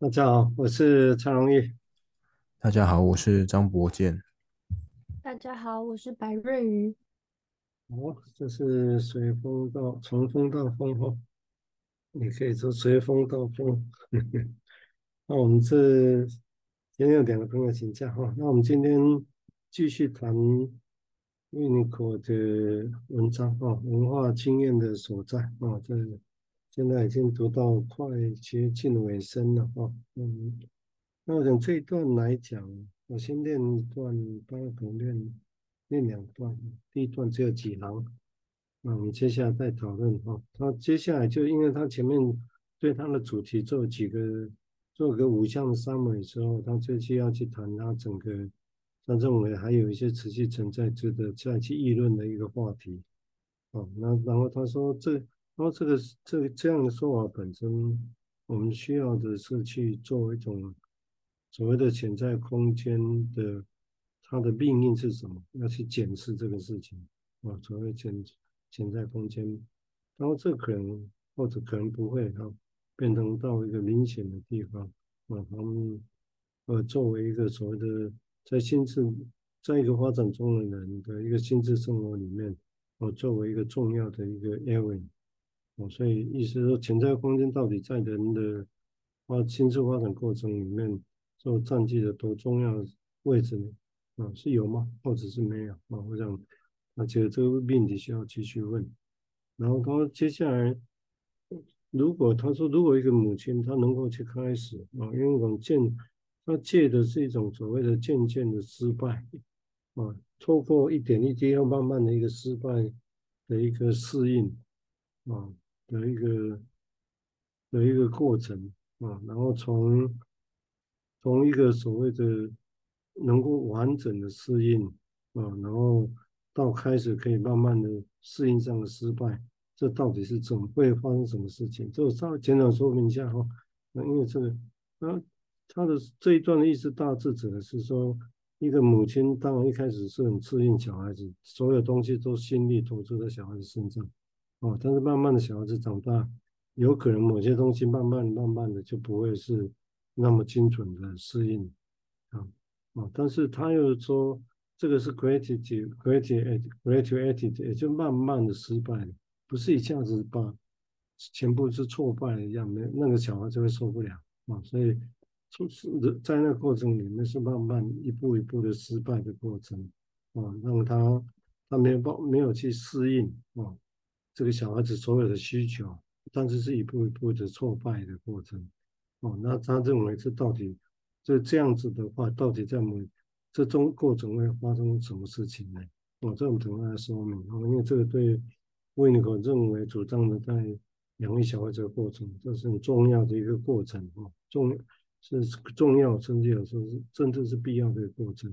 大家好，我是蔡荣义。大家好，我是张博健。大家好，我是白瑞瑜。哦，这是随风到从风到风哦，你可以说随风到风。那我们这今天有两个朋友请假哈，那我们今天继续谈 Unico 的文章哦，文化经验的所在啊，这现在已经读到快接近尾声了啊，嗯。那我想这一段来讲，我先念一段，帮我读念念两段。第一段只有几行，那我们接下来再讨论哈。他接下来就因为他前面对他的主题做几个做个五项的 summary 之后，他这期要去谈他整个他认为还有一些持续存在值得再去议论的一个话题。哦，那然后他说这，然后这个这个这样的说法本身，我们需要的是去做一种。所谓的潜在空间的它的命运是什么？要去检视这个事情啊。所谓潜潜在空间，然后这可能或者可能不会啊，变成到一个明显的地方啊。他们呃作为一个所谓的在心智在一个发展中的人的一个心智生活里面，啊，作为一个重要的一个 area 所以意思说潜在空间到底在人的发心智发展过程里面。就占据了多重要的位置呢？啊，是有吗？或者是没有？啊，我想，而且这个命题需要继续问。然后他说接下来，如果他说，如果一个母亲她能够去开始啊，因为我们渐，他借的是一种所谓的渐渐的失败啊，透过一点一滴，要慢慢的一个失败的一个适应啊的一个的一个过程啊，然后从。从一个所谓的能够完整的适应啊，然后到开始可以慢慢的适应上的失败，这到底是怎么会发生什么事情？这我稍微简短说明一下哈。那因为这个，那他的这一段的意思大致指的是说，一个母亲当然一开始是很适应小孩子，所有东西都心力投注在小孩子身上，哦，但是慢慢的小孩子长大，有可能某些东西慢慢慢慢的就不会是。那么精准的适应，啊啊，但是他又说这个是 gratitude gratitude gratitude 也就慢慢的失败了，不是一下子把全部是挫败一样，那那个小孩就会受不了啊，所以就是在那个过程里面是慢慢一步一步的失败的过程啊，让他他没有办没有去适应啊这个小孩子所有的需求，但是是一步一步的挫败的过程。哦，那他认为这到底这这样子的话，到底在某这中过程会发生什么事情呢？哦，这我们等下来说明。哦，因为这个对维尼口认为主张的在养育小孩这个过程，这是很重要的一个过程。哦，重是重要，甚至有时候是甚至是必要的一个过程。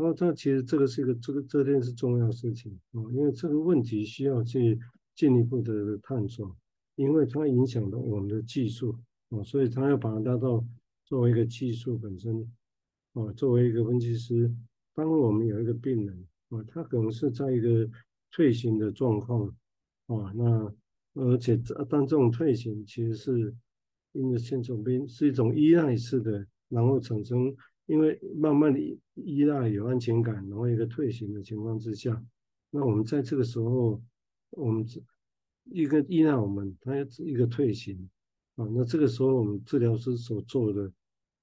那，这其实这个是一个这个这件是重要事情。哦，因为这个问题需要去进一步的探索，因为它影响到我们的技术。哦，所以他要把它带到作为一个技术本身，哦，作为一个分析师，当我们有一个病人，啊，他可能是在一个退行的状况，啊，那而且当这种退行其实是因为现种病是一种依赖式的，然后产生因为慢慢的依赖有安全感，然后一个退行的情况之下，那我们在这个时候，我们一个依赖我们，他一个退行。啊，那这个时候我们治疗师所做的，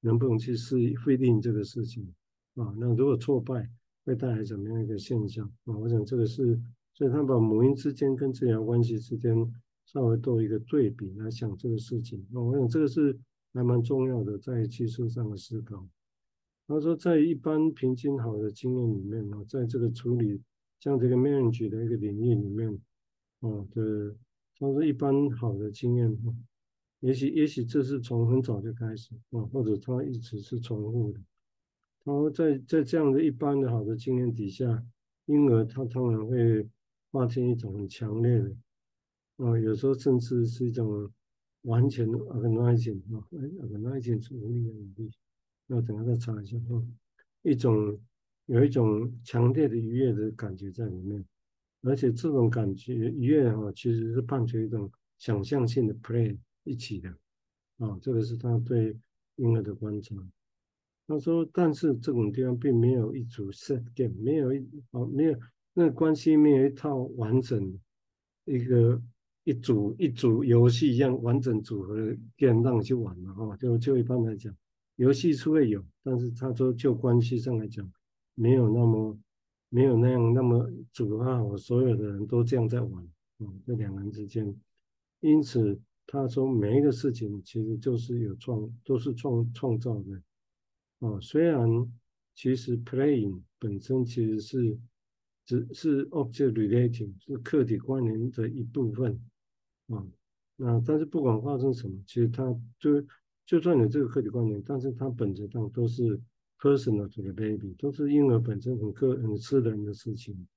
能不能去适会定这个事情？啊，那如果挫败，会带来怎么样一个现象？啊，我想这个是，所以他把母婴之间跟治疗关系之间稍微做一个对比来想这个事情。啊，我想这个是还蛮重要的，在技术上的思考。他说，在一般平均好的经验里面呢，在这个处理像这个 manage 的一个领域里面，啊的，他说一般好的经验。也许，也许这是从很早就开始啊，或者他一直是重复的。然后在在这样的一般的好的经验底下，婴儿他当然会发现一种很强烈的啊，有时候甚至是一种完全 agonizing 啊，agonizing 是无力的努力。那等下再查一下啊，一种有一种强烈的愉悦的感觉在里面，而且这种感觉愉悦哦，其实是伴随一种想象性的 play。一起的，啊，这个是他对婴儿的观察。他说，但是这种地方并没有一组 set game，没有一哦，没有那个关系，没有一套完整一个一组一组游戏一样完整组合的 game 让你去玩嘛哈。就就一般来讲，游戏是会有，但是他说就关系上来讲，没有那么没有那样那么阻碍我，所有的人都这样在玩，嗯，这两个人之间，因此他说每一个事情其实就是有创，都是创创造的。哦，虽然其实 playing 本身其实是只是 object relating 是客体关联的一部分啊，那但是不管发生什么，其实它就就算有这个客体观念，但是它本质上都是 personal to the baby，都是婴儿本身很个很私人的事情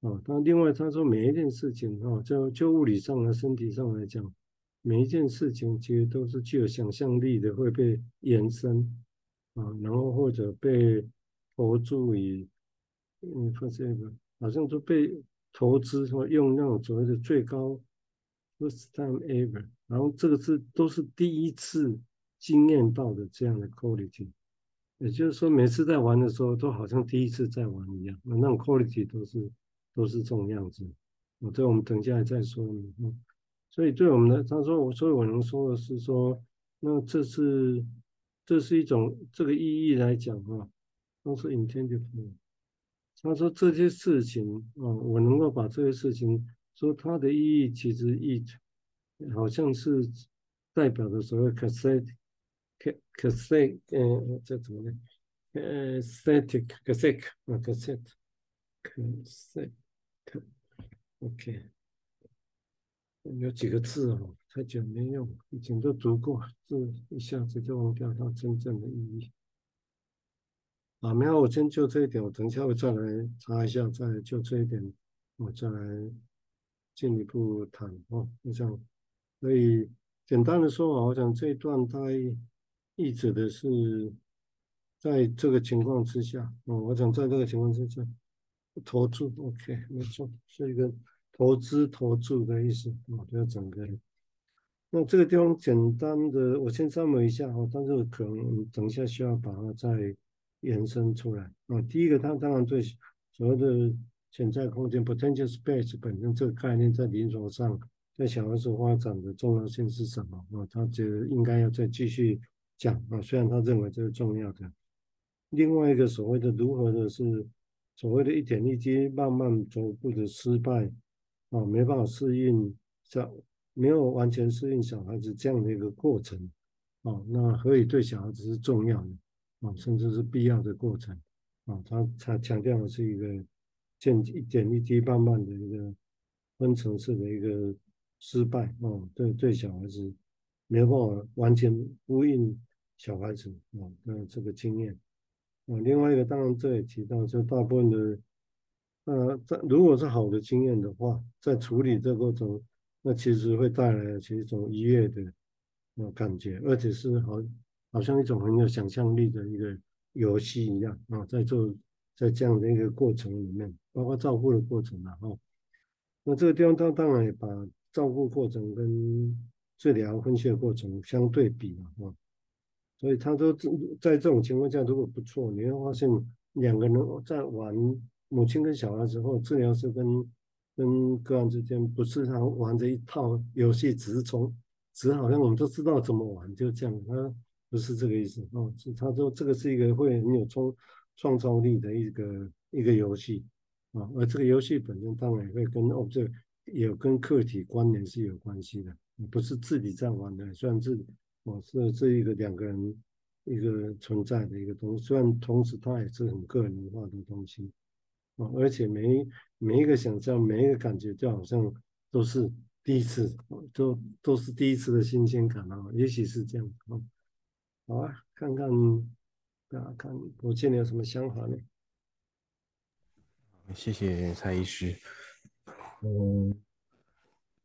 啊。那另外他说每一件事情啊，就就物理上和身体上来讲，每一件事情其实都是具有想象力的，会被延伸。啊，然后或者被投注于，嗯，或这个好像都被投资说用那种所谓的最高 first time ever，然后这个是都是第一次经验到的这样的 quality，也就是说每次在玩的时候都好像第一次在玩一样，那那种 quality 都是都是这种样子。我这我们等一下再说。嗯，所以对我们的他说我，所以我能说的是说，那这是。这是一种这个意义来讲啊，都是 intended。他说这些事情啊，我能够把这些事情说它的意义，其实意好像是代表的所谓 cassette，cassette，呃，这怎么呢？呃，static，cassette，cassette，cassette，OK。有几个字哦，太久没用，以前都读过，字一下子就忘掉它真正的意义。啊，没有，我先就这一点，我等一下会再来查一下，再就这一点，我再来进一步谈哦。就这样，所以简单的说啊，我想这一段它意指的是，在这个情况之下，哦，我想在这个情况之下，投注，OK，没错，是一个。投资投注的意思啊，就要整个。那这个地方简单的，我先这么一下哈，但是可能等一下需要把它再延伸出来啊。第一个，它当然对所谓的潜在空间 （potential space） 本身这个概念在临床上，在小孩子发展的重要性是什么啊？他觉得应该要再继续讲啊。虽然他认为这是重要的。另外一个所谓的如何的是所谓的一点一滴慢慢逐步的失败。啊，没办法适应小，没有完全适应小孩子这样的一个过程，啊，那何以对小孩子是重要的，啊，甚至是必要的过程，啊，他他强调的是一个渐一点一滴慢慢的一个分层次的一个失败，啊，对对小孩子没办法完全呼应小孩子啊的这个经验，啊，另外一个当然这也提到，就大部分的。呃，在如果是好的经验的话，在处理这过程，那其实会带来其实一种愉悦的呃感觉，而且是好好像一种很有想象力的一个游戏一样啊，在做在这样的一个过程里面，包括照顾的过程啊，哈，那这个地方他当然也把照顾过程跟治疗分析的过程相对比了啊，所以他说在这种情况下如果不错，你会发现两个人在玩。母亲跟小孩子或治疗师跟跟个案之间，不是他玩着一套游戏，只是从，只好像我们都知道怎么玩，就这样，他不是这个意思哦。是他说这个是一个会很有冲创造力的一个一个游戏啊，而这个游戏本身当然也会跟哦这有跟客体关联是有关系的，不是自己在玩的，虽然是哦是这一个两个人一个存在的一个东西，虽然同时它也是很个人化的东西啊。而且每每一个想象，每一个感觉，就好像都是第一次，都都是第一次的新鲜感啊！也许是这样啊。好啊，看看大家看，我见你有什么想法呢？谢谢蔡医师。嗯，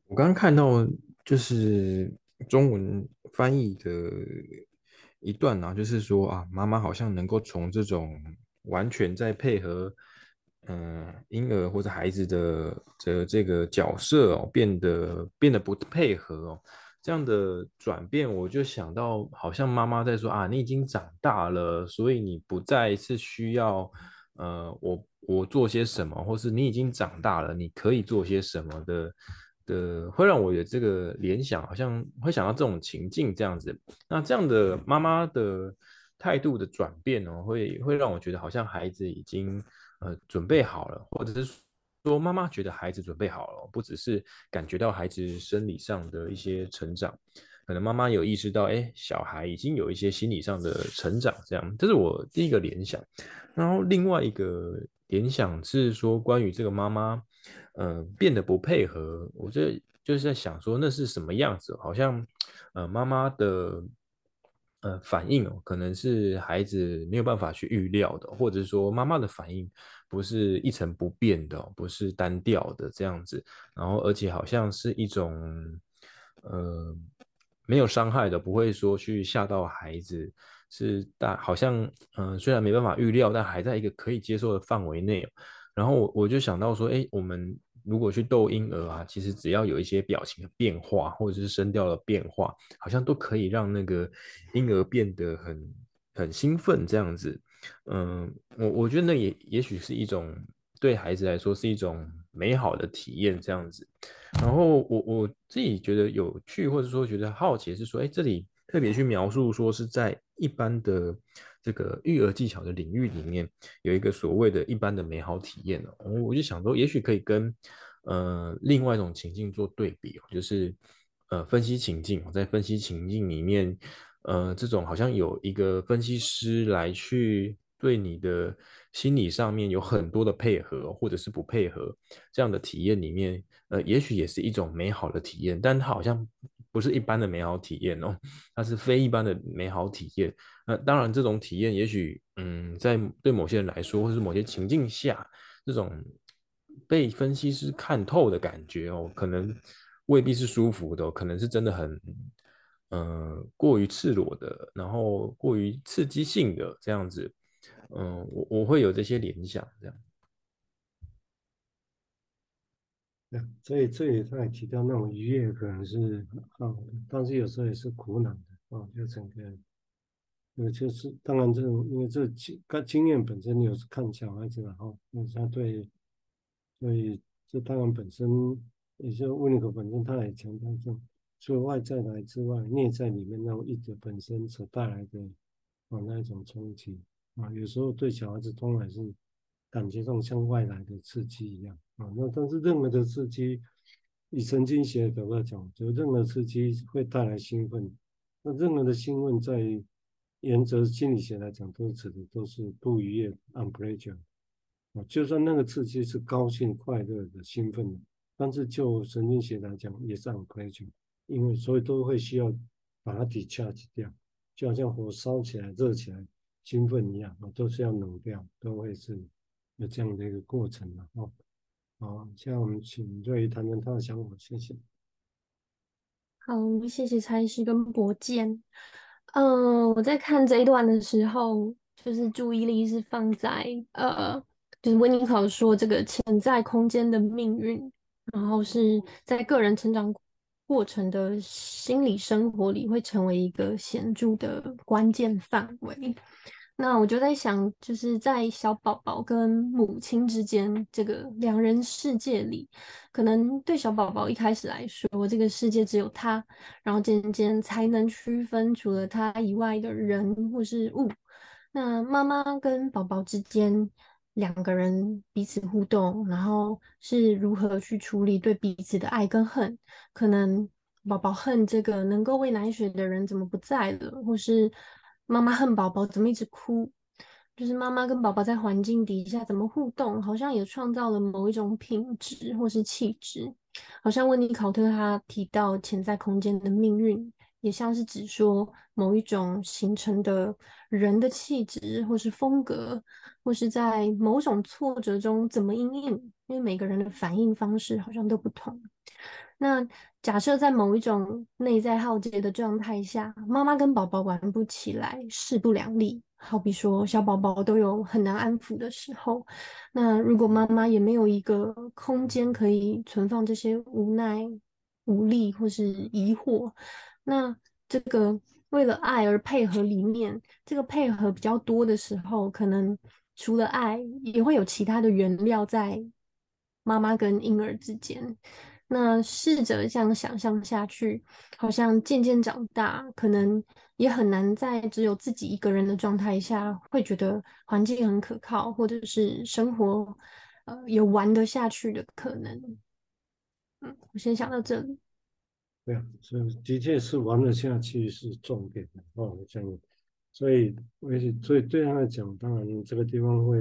我刚刚看到就是中文翻译的一段啊，就是说啊，妈妈好像能够从这种完全在配合。嗯，婴儿或者孩子的的这个角色哦，变得变得不配合哦，这样的转变，我就想到，好像妈妈在说啊，你已经长大了，所以你不再是需要，呃，我我做些什么，或是你已经长大了，你可以做些什么的的，会让我有这个联想，好像会想到这种情境这样子。那这样的妈妈的态度的转变哦，会会让我觉得好像孩子已经呃准备好了，或者是。说妈妈觉得孩子准备好了，不只是感觉到孩子生理上的一些成长，可能妈妈有意识到，哎，小孩已经有一些心理上的成长，这样，这是我第一个联想。然后另外一个联想是说，关于这个妈妈，嗯、变得不配合，我这就是在想说，那是什么样子？好像，呃，妈妈的。呃，反应哦，可能是孩子没有办法去预料的，或者说妈妈的反应不是一成不变的，不是单调的这样子。然后，而且好像是一种呃没有伤害的，不会说去吓到孩子，是大好像嗯、呃，虽然没办法预料，但还在一个可以接受的范围内。然后我我就想到说，哎，我们。如果去逗婴儿啊，其实只要有一些表情的变化，或者是声调的变化，好像都可以让那个婴儿变得很很兴奋这样子。嗯，我我觉得那也也许是一种对孩子来说是一种美好的体验这样子。然后我我自己觉得有趣，或者说觉得好奇是说，哎，这里特别去描述说是在一般的。这个育儿技巧的领域里面有一个所谓的一般的美好体验哦，我就想说，也许可以跟呃另外一种情境做对比哦，就是呃分析情境，在分析情境里面，呃这种好像有一个分析师来去对你的心理上面有很多的配合，或者是不配合这样的体验里面，呃也许也是一种美好的体验，但它好像。不是一般的美好体验哦，它是非一般的美好体验。那当然，这种体验也许，嗯，在对某些人来说，或是某些情境下，这种被分析师看透的感觉哦，可能未必是舒服的，可能是真的很，嗯、呃，过于赤裸的，然后过于刺激性的这样子。嗯，我我会有这些联想，这样。所以这里他也提到那种愉悦可能是好的，但是有时候也是苦恼的啊。就整个，呃，就是当然这种，因为这经经验本身你有时看小孩子了哈，那他对，所以这当然本身也就温尼可本身他也强调说，除了外在来之外，内在里面那种意志本身所带来的啊那一种冲击啊，有时候对小孩子通常是。感觉上像外来的刺激一样啊，那但是任何的刺激，以神经学的角度讲，就任何刺激会带来兴奋，那任何的兴奋在原则心理学来讲，都是指的都是不愉悦 （unpleasure） 啊，就算那个刺激是高兴、快乐的兴奋的，但是就神经学来讲也是 unpleasure，因为所以都会需要把它底下去掉，就好像火烧起来、热起来、兴奋一样啊，都是要冷掉，都会是。有这样的一个过程了哦，好，现在我们请瑞谈谈他的想法，谢谢。好，谢谢蔡医师跟博健。嗯、我在看这一段的时候，就是注意力是放在呃，就是温尼考说这个潜在空间的命运，然后是在个人成长过程的心理生活里会成为一个显著的关键范围。那我就在想，就是在小宝宝跟母亲之间这个两人世界里，可能对小宝宝一开始来说，这个世界只有他，然后渐渐才能区分除了他以外的人或是物。那妈妈跟宝宝之间，两个人彼此互动，然后是如何去处理对彼此的爱跟恨？可能宝宝恨这个能够喂奶水的人怎么不在了，或是。妈妈恨宝宝怎么一直哭，就是妈妈跟宝宝在环境底下怎么互动，好像也创造了某一种品质或是气质。好像温尼考特他提到潜在空间的命运，也像是指说某一种形成的人的气质或是风格，或是在某种挫折中怎么应应，因为每个人的反应方式好像都不同。那假设在某一种内在耗竭的状态下，妈妈跟宝宝玩不起来，势不两立。好比说，小宝宝都有很难安抚的时候，那如果妈妈也没有一个空间可以存放这些无奈、无力或是疑惑。那这个为了爱而配合里面，这个配合比较多的时候，可能除了爱，也会有其他的原料在妈妈跟婴儿之间。那试着这样想象下去，好像渐渐长大，可能也很难在只有自己一个人的状态下，会觉得环境很可靠，或者是生活呃有玩得下去的可能。嗯，我先想到这里。对啊，所以的确是玩得下去是重点哦，这样，所以而且所以对他来讲，当然这个地方会，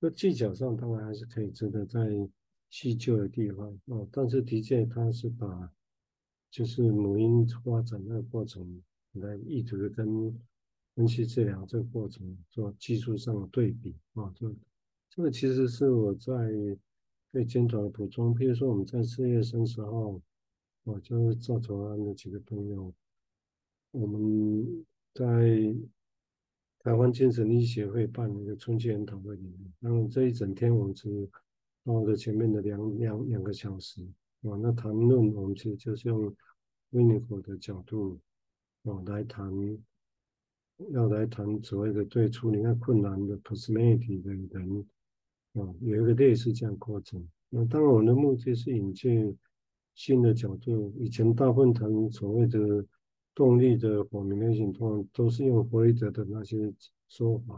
就技巧上当然还是可以值得在。细旧的地方哦，但是的确他是把就是母婴发展那个过程来意图跟分析治疗这个过程做技术上的对比啊，这这个其实是我在对简短的补充，比如说我们在四月三十号，我就是赵崇安的几个朋友，我们在台湾精神医学会办一个春季研讨会里面，然后这一整天我们是。包括前面的两两两个小时啊，那谈论我们其实就是用 w i n n i c o 的角度啊来谈，要来谈所谓的对处理那困难的 personality 的人啊，有一个类似这样过程。那当然我们的目的是引进新的角度，以前大部分谈所谓的动力的 formulation，通常都是用弗雷德的那些说法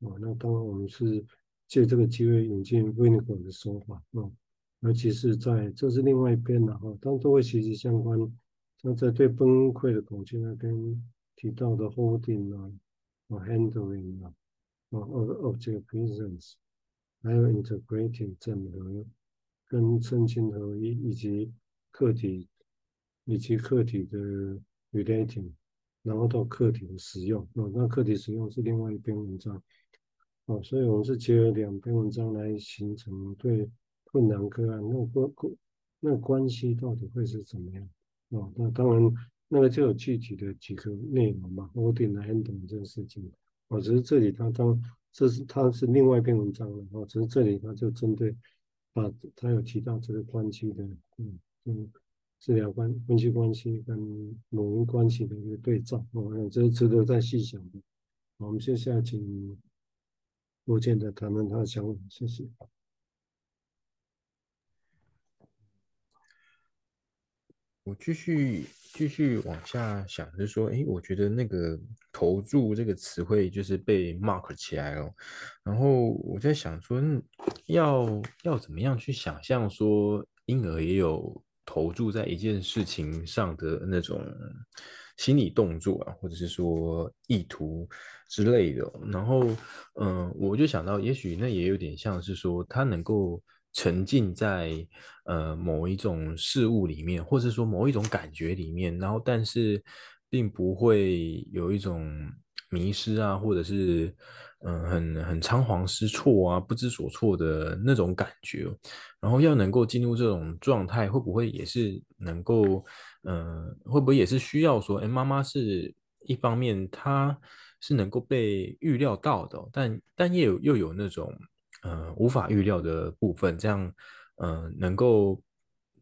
啊，那当然我们是。借这个机会引进 Winnicott 的说法啊，尤其是在这是另外一边的哈，当都会息息相关。像在对崩溃的恐惧那边提到的 holding 啊，啊 handling 啊，啊 object presence，还有 integrating 整合跟身心合一，以及客体以及客体的 relating，然后到客体的使用啊，那客体使用是另外一篇文章。哦，所以我们是结合两篇文章来形成对困难个案，那个关那个关系到底会是怎么样？哦，那当然那个就有具体的几个内容嘛，我点来很懂这个事情。哦，只是这里他当这是他是另外一篇文章了，哦，只是这里他就针对把他有提到这个关系的，嗯嗯，治疗关分析关系跟母婴关系的一个对照，哦，这是值得再细想的。我们接下来请。不见得谈论他的想法，谢谢。我继续继续往下想，就是说，诶，我觉得那个“投注”这个词汇就是被 mark 起来了。然后我在想说，要要怎么样去想象说婴儿也有投注在一件事情上的那种心理动作啊，或者是说意图。之类的，然后，嗯、我就想到，也许那也有点像是说，他能够沉浸在呃某一种事物里面，或者说某一种感觉里面，然后，但是并不会有一种迷失啊，或者是嗯、很很仓皇失措啊，不知所措的那种感觉。然后要能够进入这种状态，会不会也是能够，嗯、呃，会不会也是需要说，哎，妈妈是一方面，她。是能够被预料到的，但但也有又有那种呃无法预料的部分，这样呃能够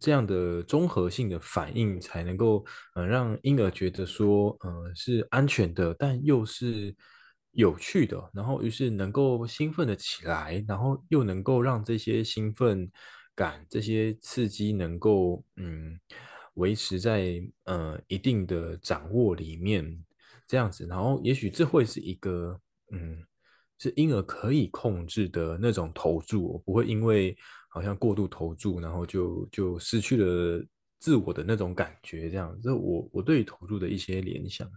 这样的综合性的反应，才能够呃让婴儿觉得说呃是安全的，但又是有趣的，然后于是能够兴奋的起来，然后又能够让这些兴奋感、这些刺激能够嗯维持在呃一定的掌握里面。这样子，然后也许这会是一个，嗯，是婴儿可以控制的那种投注，不会因为好像过度投注，然后就就失去了自我的那种感觉。这样，这我我对投注的一些联想。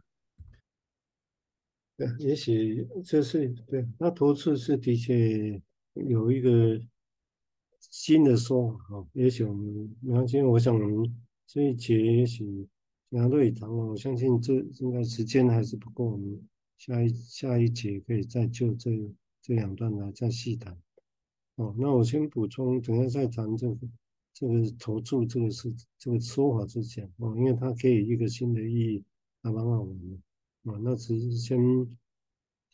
对，也许这是对，那投注是的确有一个新的说法哈。也许我们，然后今天我想这一节也许。两个对谈，我相信这应该时间还是不够，我们下一下一节可以再就这这两段来再细谈。哦，那我先补充，等下再谈这个这个投注这个事这个说法之前哦，因为它可以一个新的意义，还蛮好玩的。啊，那只是先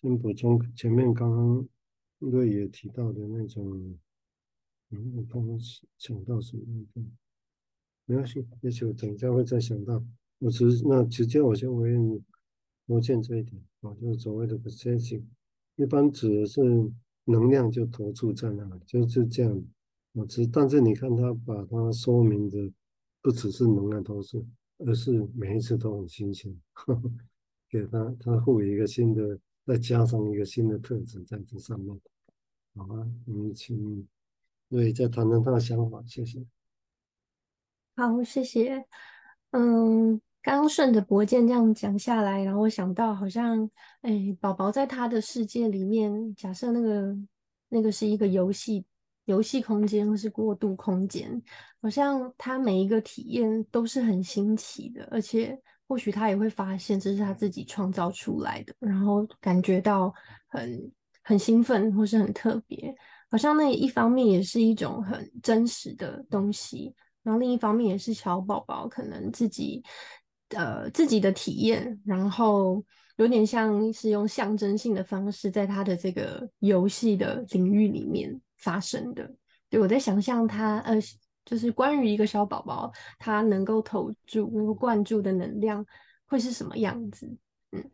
先补充前面刚刚瑞也提到的那种，嗯，我刚刚想到什么？没关系，也许我等一下会再想到。我只是那直接我就回应罗健这一点啊，就是所谓的 perception，一般指的是能量就投注在那里，就是这样。我只但是你看他把它说明的不只是能量投射，而是每一次都很新鲜，给他他赋予一个新的，再加上一个新的特质在这上面。好啊，我们请瑞再谈谈他的想法，谢谢。好，谢谢。嗯，刚刚顺着博健这样讲下来，然后我想到，好像，哎，宝宝在他的世界里面，假设那个那个是一个游戏游戏空间，或是过渡空间，好像他每一个体验都是很新奇的，而且或许他也会发现这是他自己创造出来的，然后感觉到很很兴奋，或是很特别，好像那一方面也是一种很真实的东西。然后另一方面也是小宝宝可能自己，呃，自己的体验，然后有点像是用象征性的方式，在他的这个游戏的领域里面发生的。对，我在想象他，呃，就是关于一个小宝宝，他能够投注、能够灌注的能量会是什么样子？嗯，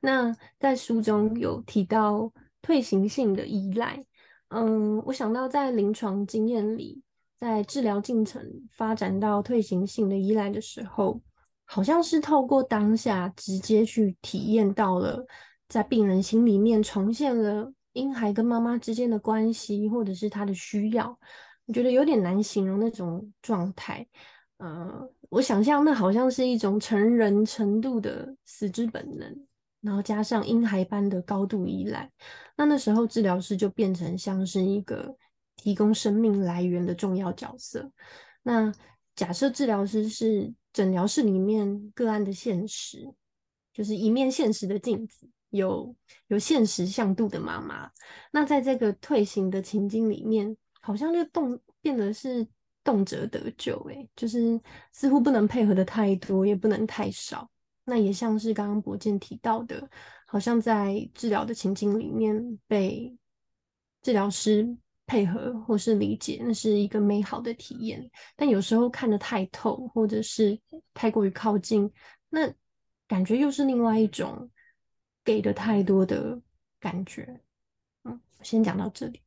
那在书中有提到退行性的依赖，嗯，我想到在临床经验里。在治疗进程发展到退行性的依赖的时候，好像是透过当下直接去体验到了，在病人心里面重现了婴孩跟妈妈之间的关系，或者是他的需要。我觉得有点难形容那种状态。呃，我想象那好像是一种成人程度的死之本能，然后加上婴孩般的高度依赖，那那时候治疗师就变成像是一个。提供生命来源的重要角色。那假设治疗师是诊疗室里面个案的现实，就是一面现实的镜子，有有现实向度的妈妈。那在这个退行的情境里面，好像就动变得是动辄得咎，诶，就是似乎不能配合的太多，也不能太少。那也像是刚刚博健提到的，好像在治疗的情境里面被治疗师。配合或是理解，那是一个美好的体验。但有时候看得太透，或者是太过于靠近，那感觉又是另外一种给的太多的感觉。嗯，先讲到这里。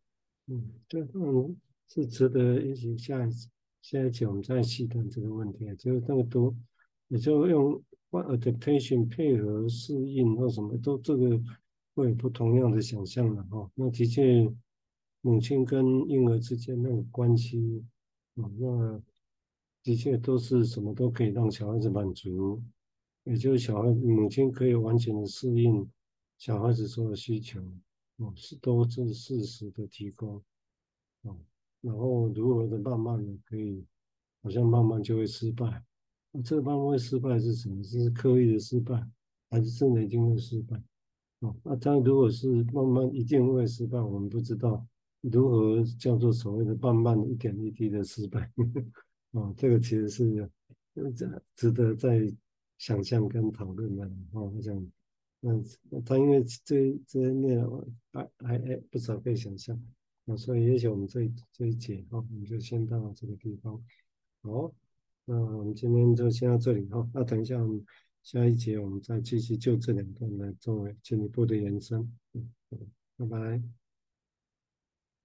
嗯，对，嗯，是值得一起下一次，下一期我们再细谈这个问题。就是那个多，也就用 adaptation 配合适应或什么都这个会有不同样的想象了哈。那的确。母亲跟婴儿之间那个关系，啊，那的确都是什么都可以让小孩子满足，也就是小孩母亲可以完全的适应小孩子所有需求，哦，是都是事实的提供，哦，然后如何的慢慢的可以，好像慢慢就会失败，那这个慢慢会失败是什么？是刻意的失败，还是真的一定会失败？哦，那当然如果是慢慢一定会失败，我们不知道。如何叫做所谓的慢慢一点一滴的失败？哦，这个其实是值值得再想象跟讨论的。哦，这样，嗯他因为这这些内容还还还不少可以想象，那所以也许我们这这一节哈，我们就先到这个地方。好，那我们今天就先到这里哈。那等一下我们下一节我们再继续就这两段来作为进一步的延伸。嗯，拜拜。